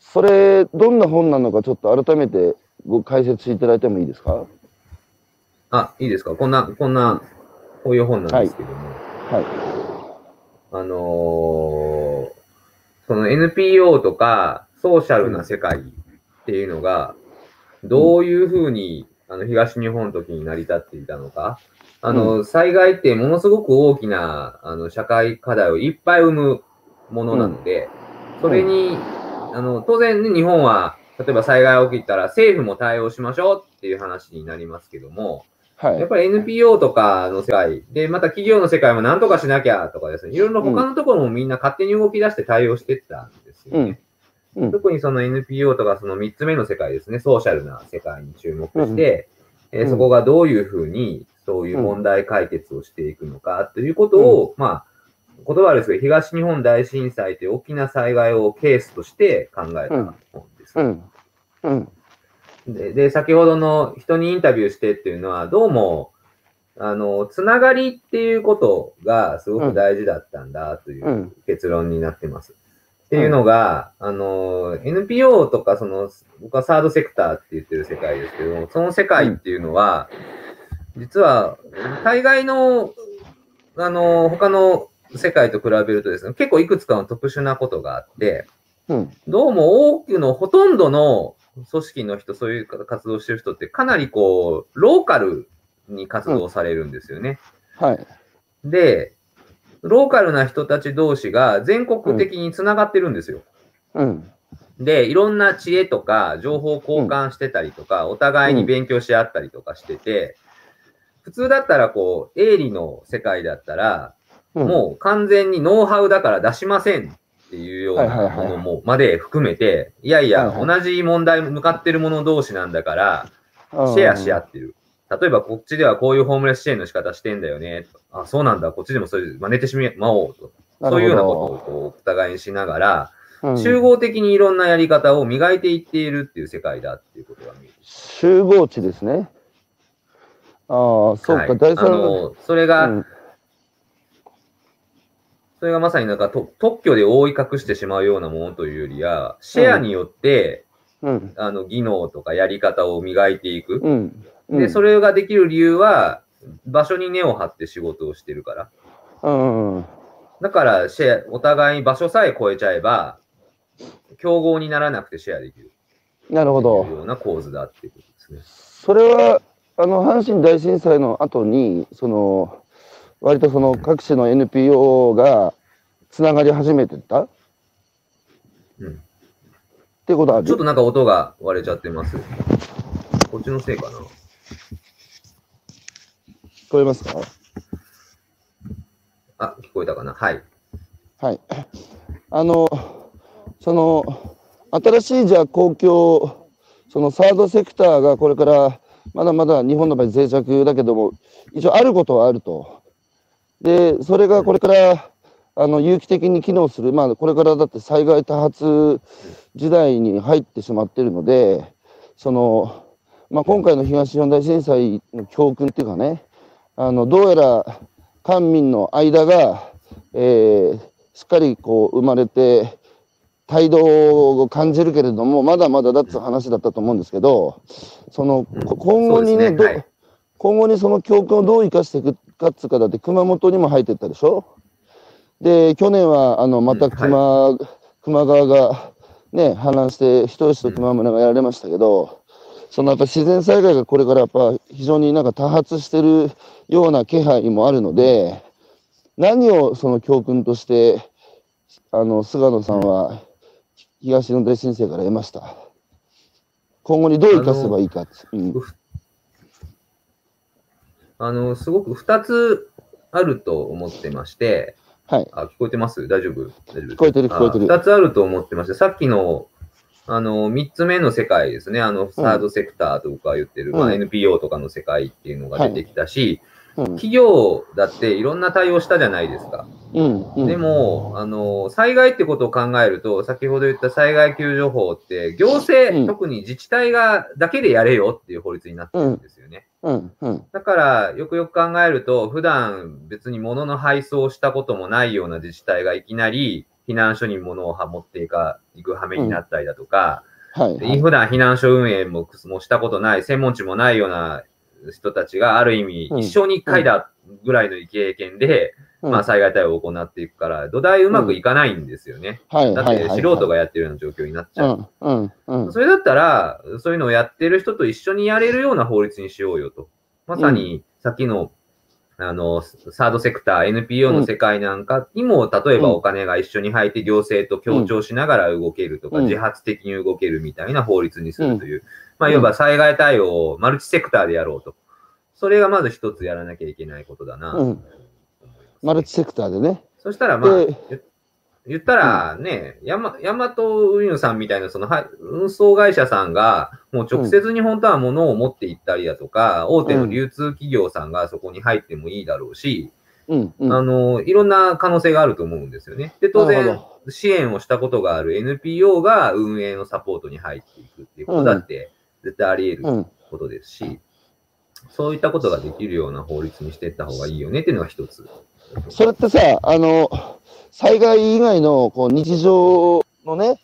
それ、どんな本なのかちょっと改めてご解説していただいてもいいですか？あ、いいですか？こんな、こんな、こういう本なんですけども。はい。はい、あのー、その NPO とかソーシャルな世界っていうのが、どういうふうに、あの、東日本の時に成り立っていたのか。あの、災害ってものすごく大きな、あの、社会課題をいっぱい生むものなので、それに、あの、当然ね、日本は、例えば災害が起きたら政府も対応しましょうっていう話になりますけども、はい、やっぱり NPO とかの世界で、また企業の世界も何とかしなきゃとかですね、いろいろ他のところもみんな勝手に動き出して対応していったんですよね。うん。うん、特にその NPO とかその3つ目の世界ですね、ソーシャルな世界に注目して、うん、えー、そこがどういうふうにそういう問題解決をしていくのかということを、まあ、言葉ですけど、東日本大震災という大きな災害をケースとして考えた本です。うんうんでで、先ほどの人にインタビューしてっていうのは、どうも、あの、つながりっていうことがすごく大事だったんだという結論になってます。っていうのが、あの、NPO とか、その、僕はサードセクターって言ってる世界ですけど、その世界っていうのは、実は、大概の、あの、他の世界と比べるとですね、結構いくつかの特殊なことがあって、うん、どうも多くのほとんどの組織の人、そういう活動してる人ってかなりこう、ローカルに活動されるんですよね。うん、はい。で、ローカルな人たち同士が全国的につながってるんですよ。うん。で、いろんな知恵とか情報交換してたりとか、お互いに勉強し合ったりとかしてて、普通だったらこう、営利の世界だったら、もう完全にノウハウだから出しませんっていうようなものも、まで含めて、いやいや、同じ問題向かってる者同士なんだから、シェアし合ってる。例えばこっちではこういうホームレス支援の仕方してんだよね。あ、そうなんだ。こっちでもそれ真似てしまおうと。そういうようなことをこうお互いにしながら、集合的にいろんなやり方を磨いていっているっていう世界だっていうことが見える。集合値ですね。ああ、そうか、はい、第三の。それが、うん、それがまさになんかと特許で覆い隠してしまうようなものというよりは、シェアによって、うん、あの技能とかやり方を磨いていく。うんで、それができる理由は、場所に根を張って仕事をしてるから。うん。だから、シェア、お互いに場所さえ超えちゃえば、競合にならなくてシェアできる。なるほど。ような構図だっていうことですね。それは、あの、阪神大震災の後に、その、割とその各種の NPO がつながり始めてた？うん。ってことある？ちょっとなんか音が割れちゃってます。こっちのせいかな。聞こえますか？あ、聞こえたかなはい。はい。あの、その、新しいじゃあ公共、そのサードセクターがこれからまだまだ日本の場合脆弱だけども、一応あることはあると。で、それがこれから、あの、有機的に機能する、まあ、これからだって災害多発時代に入ってしまっているので、その、まあ、今回の東日本大震災の教訓っていうかね、あの、どうやら官民の間が、えー、しっかりこう生まれて、態度を感じるけれども、まだまだだって話だったと思うんですけど、その、今後にね、ねはい、今後にその教訓をどう生かしていくかっつうか、だって熊本にも入ってったでしょ？で、去年は、あの、また熊、はい、熊川がね、氾濫して、人吉と熊村がやられましたけど、そのやっぱ自然災害がこれからやっぱ非常になんか多発してるような気配もあるので、何をその教訓として、あの、菅野さんは東日本大震災から得ました？今後にどう生かせばいいかあの,、うん、あのすごく2つあると思ってまして、はい。あ、聞こえてます？大丈夫？大丈夫聞こえてる、聞こえてる。2つあると思ってまして、さっきのあの、三つ目の世界ですね。あの、サードセクターと僕は言ってる、うん、まあ、NPO とかの世界っていうのが出てきたし、はいうん、企業だっていろんな対応したじゃないですか。うんうん、でも、あの、災害ってことを考えると、先ほど言った災害救助法って、行政、特に自治体がだけでやれよっていう法律になってるんですよね。だから、よくよく考えると、普段別に物の配送をしたこともないような自治体がいきなり、避難所に物を持っていか、行く羽目になったりだとか、はい、はい、普段避難所運営ももしたことない、専門知もないような人たちがある意味、一生に一回だぐらいの経験で、うん、まあ災害対応を行っていくから、土台うまくいかないんですよね。うん、だって素人がやってるような状況になっちゃう。うんうん、それだったら、そういうのをやってる人と一緒にやれるような法律にしようよと。まさに、さっきのあの、サードセクター、NPO の世界なんかにも、例えばお金が一緒に入って行政と協調しながら動けるとか、自発的に動けるみたいな法律にするという、まあ、いわば災害対応をマルチセクターでやろうと。それがまず一つやらなきゃいけないことだな、うん、マルチセクターでね。そしたらまあ、言ったらね、ヤマヤマト運輸さんみたいなその運送会社さんが、もう直接に本当は物を持って行ったりだとか、大手の流通企業さんがそこに入ってもいいだろうし、うん。うん、あの、いろんな可能性があると思うんですよね。で、当然、支援をしたことがある NPO が運営のサポートに入っていくっていうことだって、絶対あり得ることですし、うん、そういったことができるような法律にしていった方がいいよねっていうのが一つ。それってさ、あの、災害以外のこう日常のね、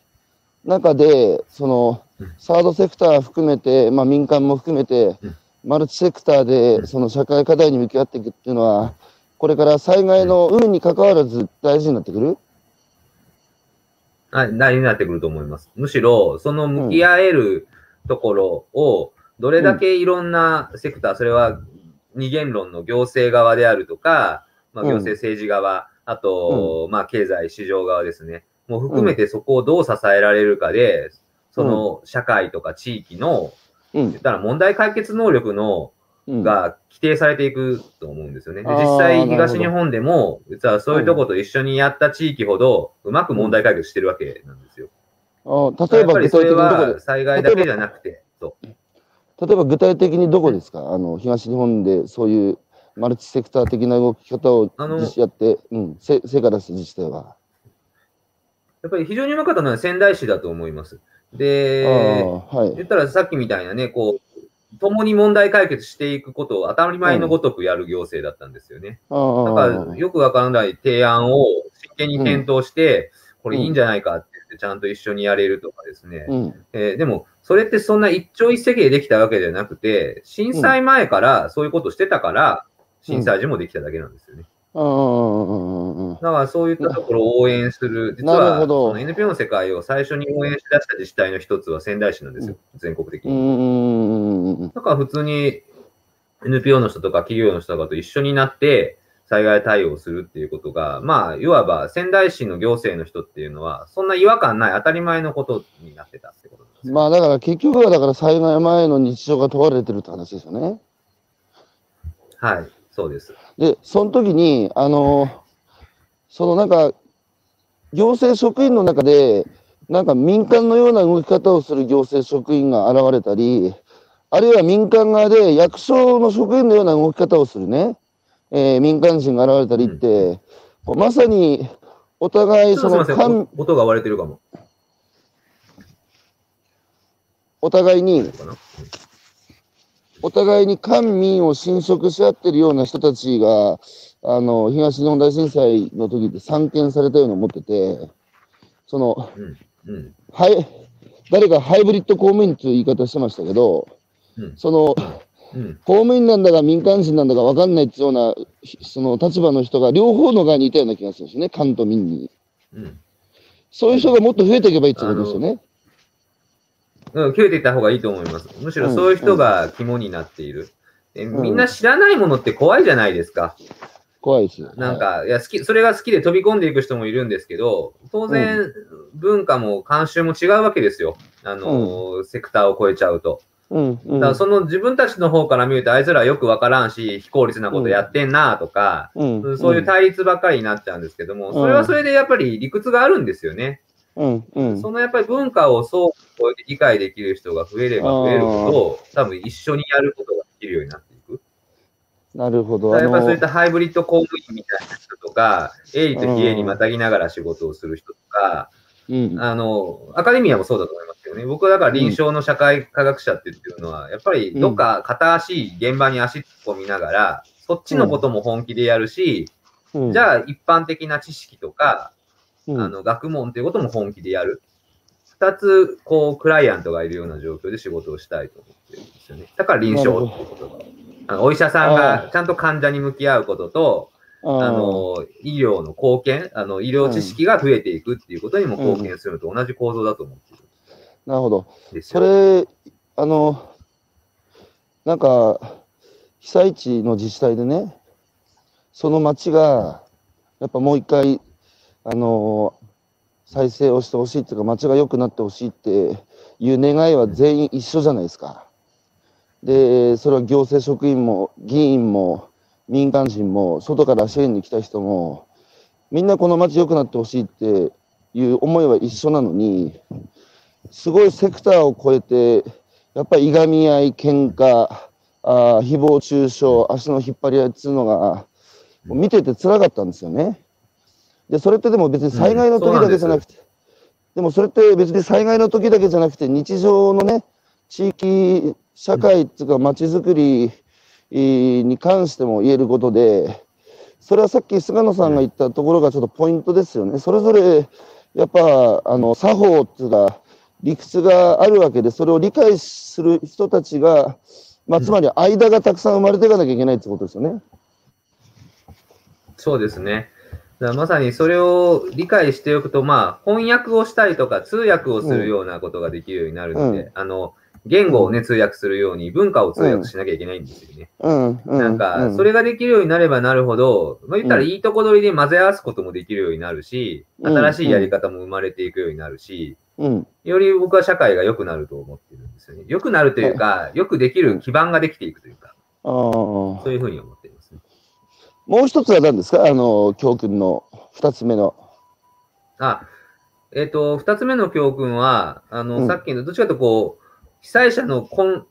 中で、その、サードセクター含めて、まあ民間も含めて、マルチセクターでその社会課題に向き合っていくっていうのは、これから災害の海に関わらず大事になってくる？はい、大事になってくると思います。むしろ、その向き合えるところを、どれだけいろんなセクター、それは二元論の行政側であるとか、まあ、行政政治側、あと、まあ、経済市場側ですね。もう含めてそこをどう支えられるかで、その社会とか地域の、言ったら問題解決能力の、が規定されていくと思うんですよね。で実際、東日本でも、実はそういうとこと一緒にやった地域ほど、うまく問題解決してるわけなんですよ。あ例えば、それは災害だけじゃなくて、例えば具体的にどこですか？あの東日本でそういうマルチセクター的な動き方をやって、うん、成果出す自治体は。やっぱり非常にうまかったのは仙台市だと思います。で、はい、言ったらさっきみたいなね、こう、共に問題解決していくことを当たり前のごとくやる行政だったんですよね。だからよくわからない提案を真剣に検討して、うん、これいいんじゃないかっってちゃんと一緒にやれるとかですね。うん、えー、でも、それってそんな一朝一夕でできたわけじゃなくて、震災前からそういうことしてたから、震災時もできただけなんですよね。だからそういったところを応援する、実はその NPO の世界を最初に応援しだした自治体の一つは仙台市なんですよ、全国的に。だから普通に NPO の人とか企業の人とかと一緒になって、災害対応するっていうことが、まあ、いわば仙台市の行政の人っていうのは、そんな違和感ない当たり前のことになってたってことです。まあ、だから結局は、だから災害前の日常が問われてるって話ですよね。はい、そうです。で、その時に、あの、そのなんか、行政職員の中で、なんか民間のような動き方をする行政職員が現れたり、あるいは民間側で役所の職員のような動き方をするね、えー、民間人が現れたりって、うん、まさにお互いその官音が割れてるかも。お互いに、お互いに官民を侵食し合ってるような人たちが、あの、東日本大震災の時で散見されたように思ってて、その、うんうん、はい、誰かハイブリッド公務員という言い方してましたけど、うん、その、公務員なんだか民間人なんだか分かんないっていうような、その立場の人が両方の側にいたような気がするんですね、官と民に。うん、そういう人がもっと増えていけばいいってことですよね。うん、増えていった方がいいと思います。むしろそういう人が肝になっている。うん、みんな知らないものって怖いじゃないですか。怖いですよ。なんか、いや、好き、それが好きで飛び込んでいく人もいるんですけど、当然、文化も慣習も違うわけですよ。あの、セクターを超えちゃうと。うんうん、だからその自分たちの方から見ると、あいつらはよくわからんし、非効率なことやってんなとか、うんうん、そういう対立ばっかりになっちゃうんですけども、それはそれでやっぱり理屈があるんですよね。うんうん、そのやっぱり文化をそう超えて理解できる人が増えれば増えるほど、多分一緒にやることができるようになっていく。なるほど。やっぱりそういったハイブリッド公務員みたいな人とか、営利と非営利またぎながら仕事をする人とか、うん、あの、アカデミアもそうだと思いますけどね。僕はだから臨床の社会科学者って言ってるのは、やっぱりどっか片足、現場に足突っ込みながら、そっちのことも本気でやるし、うん、じゃあ一般的な知識とか、うん、あの、学問っていうことも本気でやる。二つ、こう、クライアントがいるような状況で仕事をしたいと思ってるんですよね。だから臨床っていうことが。あのお医者さんがちゃんと患者に向き合うことと、あの、医療の貢献、あの、医療知識が増えていくっていうことにも貢献するのと同じ構造だと思ってる。なるほど。それ、あの、なんか、被災地の自治体でね、その町が、やっぱもう一回、あの、再生をしてほしいっていうか、町が良くなってほしいっていう願いは全員一緒じゃないですか。で、それは行政職員も議員も民間人も外から支援に来た人もみんなこの街良くなってほしいっていう思いは一緒なのにすごいセクターを超えてやっぱりいがみ合い喧嘩あ誹謗中傷足の引っ張り合いっていうのが見てて辛かったんですよね。でそれってでも別に災害の時だけじゃなくて、うん、でもそれって別に災害の時だけじゃなくて日常のね地域社会っていうか街づくりに関しても言えることで、それはさっき菅野さんが言ったところがちょっとポイントですよね。それぞれ、やっぱ、あの、作法っていうか、理屈があるわけで、それを理解する人たちが、まあ、つまり間がたくさん生まれていかなきゃいけないってことですよね。そうですね。だまさにそれを理解しておくと、まあ、翻訳をしたりとか、通訳をするようなことができるようになるので、うん、あの、言語をね、通訳するように文化を通訳しなきゃいけないんですよね。うんうん、なんか、それができるようになればなるほど、まあ、言ったらいいとこ取りで混ぜ合わすこともできるようになるし、新しいやり方も生まれていくようになるし、より僕は社会が良くなると思ってるんですよね。良くなるというか、よくできる基盤ができていくというか、そういうふうに思っていますね。もう一つは何ですか？あの、教訓の二つ目の。あ、えっ、ー、と、二つ目の教訓は、あの、さっきの、どっちかとこう、被災者のこん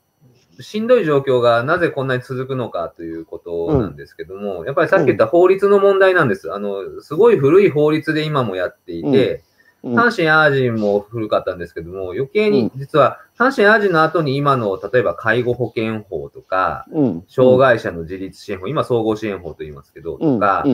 しんどい状況がなぜこんなに続くのかということなんですけども、うん、やっぱりさっき言った法律の問題なんです。あの、すごい古い法律で今もやっていて、うん、阪神・淡路も古かったんですけども、余計に実は阪神・淡路の後に今の、例えば介護保険法とか、うん、障害者の自立支援法、今総合支援法と言いますけど、とか、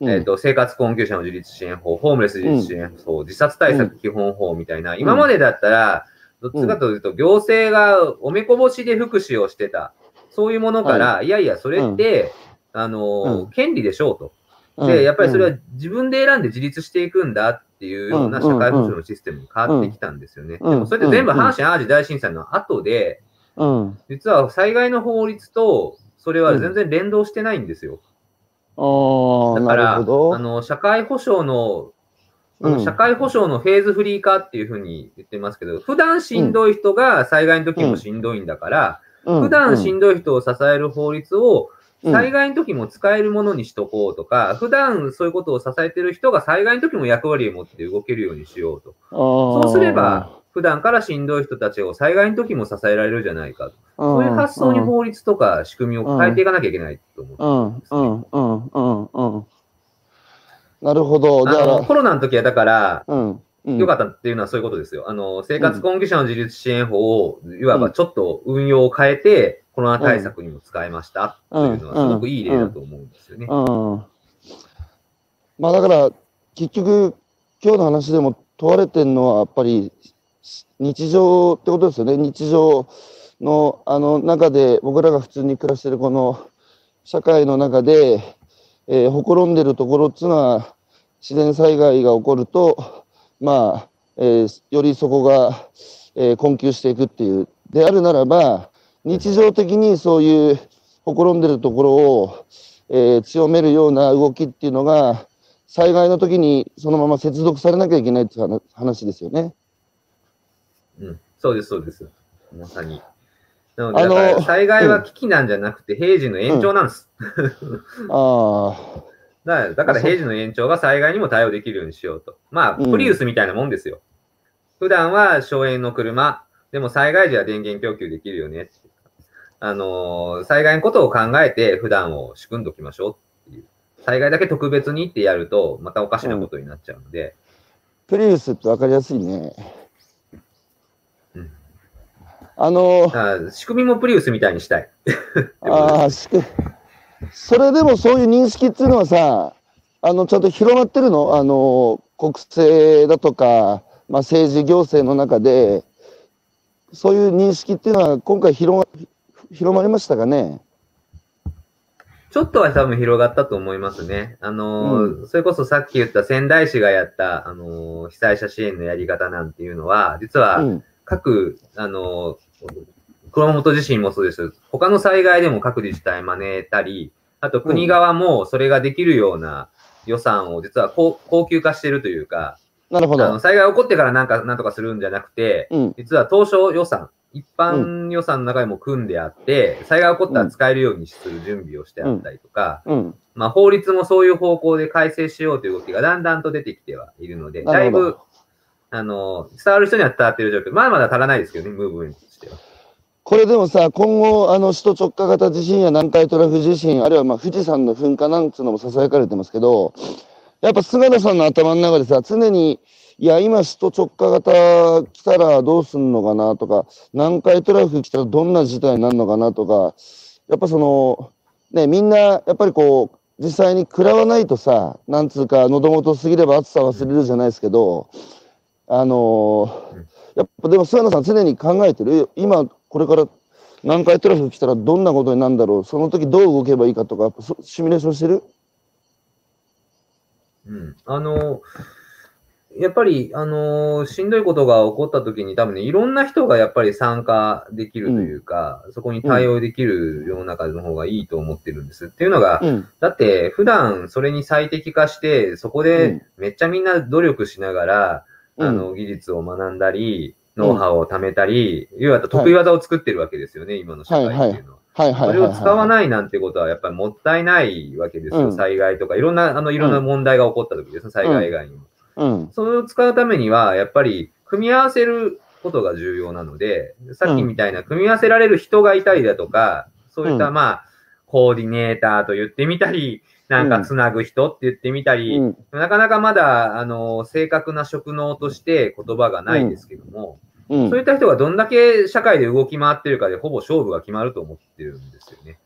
えっ、ー、と、生活困窮者の自立支援法、ホームレス自立支援法、自殺対策基本法みたいな、今までだったら、どっちかというと、行政がおめこぼしで福祉をしてた、そういうものから、はい、いやいや、それって、うん、あの、うん、権利でしょうと。で、やっぱりそれは自分で選んで自立していくんだっていうような社会保障のシステムに変わってきたんですよね。でもそれって全部阪神・淡路大震災の後で、実は災害の法律とそれは全然連動してないんですよ。だから、あの、社会保障の社会保障のフェーズフリー化っていうふうに言ってますけど、普段しんどい人が災害の時もしんどいん。だから、普段しんどい人を支える法律を災害の時も使えるものにしとこうとか、普段そういうことを支えてる人が災害の時も役割を持って動けるようにしようと。そうすれば、普段からしんどい人たちを災害の時も支えられるじゃないかと。そういう発想に法律とか仕組みを変えていかなきゃいけないと思ってます、なるほど。だからコロナの時はだから、うんうん、よかったっていうのはそういうことですよ。あの、生活困窮者の自立支援法を、いわばちょっと運用を変えて、コロナ対策にも使えましたっていうのは、すごくいい例だと思うんですよね。まあだから、結局、今日の話でも問われてるのは、やっぱり、日常ってことですよね。日常の、あの、中で、僕らが普通に暮らしてるこの、社会の中で、えー、ほころんでるところっていうのは、自然災害が起こると、まあ、えー、よりそこが、えー、困窮していくっていう。であるならば、日常的にそういうほころんでるところを、えー、強めるような動きっていうのが、災害の時にそのまま接続されなきゃいけないっていう話ですよね。うん、そうです、そうです。まさに。なので、あの災害は危機なんじゃなくて、平時の延長なんです。うん、ああ。だ だから平時の延長が災害にも対応できるようにしようと。まあ、プリウスみたいなもんですよ。普段は省エネの車、でも災害時は電源供給できるよねあのー、災害のことを考えて普段を仕組んでおきましょうっていう。災害だけ特別にってやると、またおかしなことになっちゃうので。うん、プリウスってわかりやすいね。あのー、仕組みもプリウスみたいにしたい。ああ、仕組み。それでもそういう認識っていうのはさ、あの、ちゃんと広まってるの？あの、国政だとか、まあ、政治行政の中で、そういう認識っていうのは今回広ま広まりましたかね？ちょっとは多分広がったと思いますね。あの、うん、それこそさっき言った仙台市がやった、あの、被災者支援のやり方なんていうのは、実は各、うん、あの、熊本地震もそうです。他の災害でも各自治体招いたり、あと国側もそれができるような予算を実は高級化しているというか、なるほど。あの災害起こってからなんか、なんとかするんじゃなくて、うん、実は当初予算、一般予算の中でも組んであって、災害起こったら使えるようにする準備をしてあったりとか、うん、まあ法律もそういう方向で改正しようという動きがだんだんと出てきてはいるので、だいぶ、あの、伝わる人には伝わっている状況、まだまだ足らないですけどね、ムーブメント。としては。これでもさ、今後、あの、首都直下型地震や南海トラフ地震、あるいはまあ富士山の噴火なんつうのも囁かれてますけど、やっぱ菅野さんの頭の中でさ、常に、いや、今、首都直下型来たらどうすんのかなとか、南海トラフ来たらどんな事態になるのかなとか、やっぱその、ね、みんな、やっぱりこう、実際に食らわないとさ、なんつうか、喉元過ぎれば暑さ忘れるじゃないですけど、あのー、やっぱでも、菅野さん常に考えてる。今、これから南海トラフ来たらどんなことになるんだろう。その時どう動けばいいかとか、シミュレーションしてる？うん。あのーやっぱり、あのー、しんどいことが起こった時に多分ね、いろんな人がやっぱり参加できるというか、うん、そこに対応できる世の中の方がいいと思ってるんです。っていうのが、うん、だって普段それに最適化して、そこでめっちゃみんな努力しながら、あの、技術を学んだり、ノウハウを貯めたり、要は得意技を作ってるわけですよね、はい、今の社会っていうのは。はいはい、それを使わないなんてことはやっぱりもったいないわけですよ、災害とか、いろんな、あの、いろんな問題が起こった時ですね、災害以外にも。うん、それを使うためには、やっぱり組み合わせることが重要なので、さっきみたいな組み合わせられる人がいたりだとか、そういったまあ、コーディネーターと言ってみたり、なんかつなぐ人って言ってみたり、うん、なかなかまだ、あの、正確な職能として言葉がないですけども、うん、そういった人がどんだけ社会で動き回ってるかで、ほぼ勝負が決まると思ってるんですよね。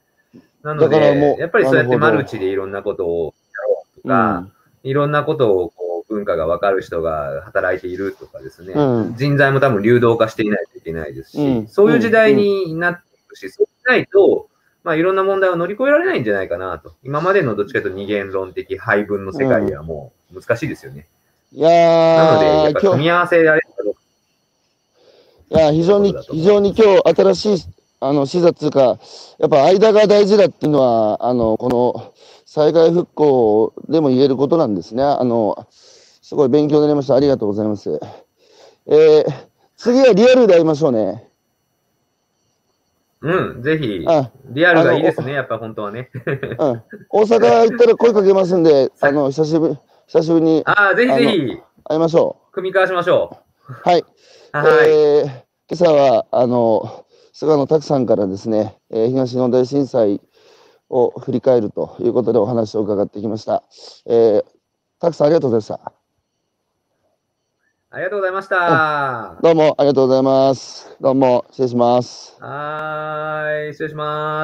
なので、やっぱりそうやってマルチでいろんなことをやろうとか、いろんなことを文化が分かる人が働いているとかですね、うん、人材も多分流動化していないといけないですし、うん、そういう時代になっていくし、そうしないと、まあ、いろんな問題を乗り越えられないんじゃないかなと。今までのどっちかというと二元論的配分の世界ではもう難しいですよね。いやなので、やっぱ組み合わせられるかどうか。いや、非常に、非常に今日新しい、あの、視察か、やっぱ間が大事だっていうのは、あの、この災害復興でも言えることなんですね。あの、すごい勉強になりました。ありがとうございます。えー、次はリアルで会いましょうね。うん、ぜひ。リアルがいいですね、やっぱ本当はね。うん。大阪行ったら声かけますんで、あの、久しぶり、久しぶりに。ああ、ぜひぜひ。会いましょう。組み交わしましょう。はい。はい。えー、今朝は、あの、菅野拓さんからですね、えー、東日本大震災を振り返るということでお話を伺ってきました。えー、拓さんありがとうございました。ありがとうございました。どうもありがとうございます。どうも、失礼します。はい、失礼します。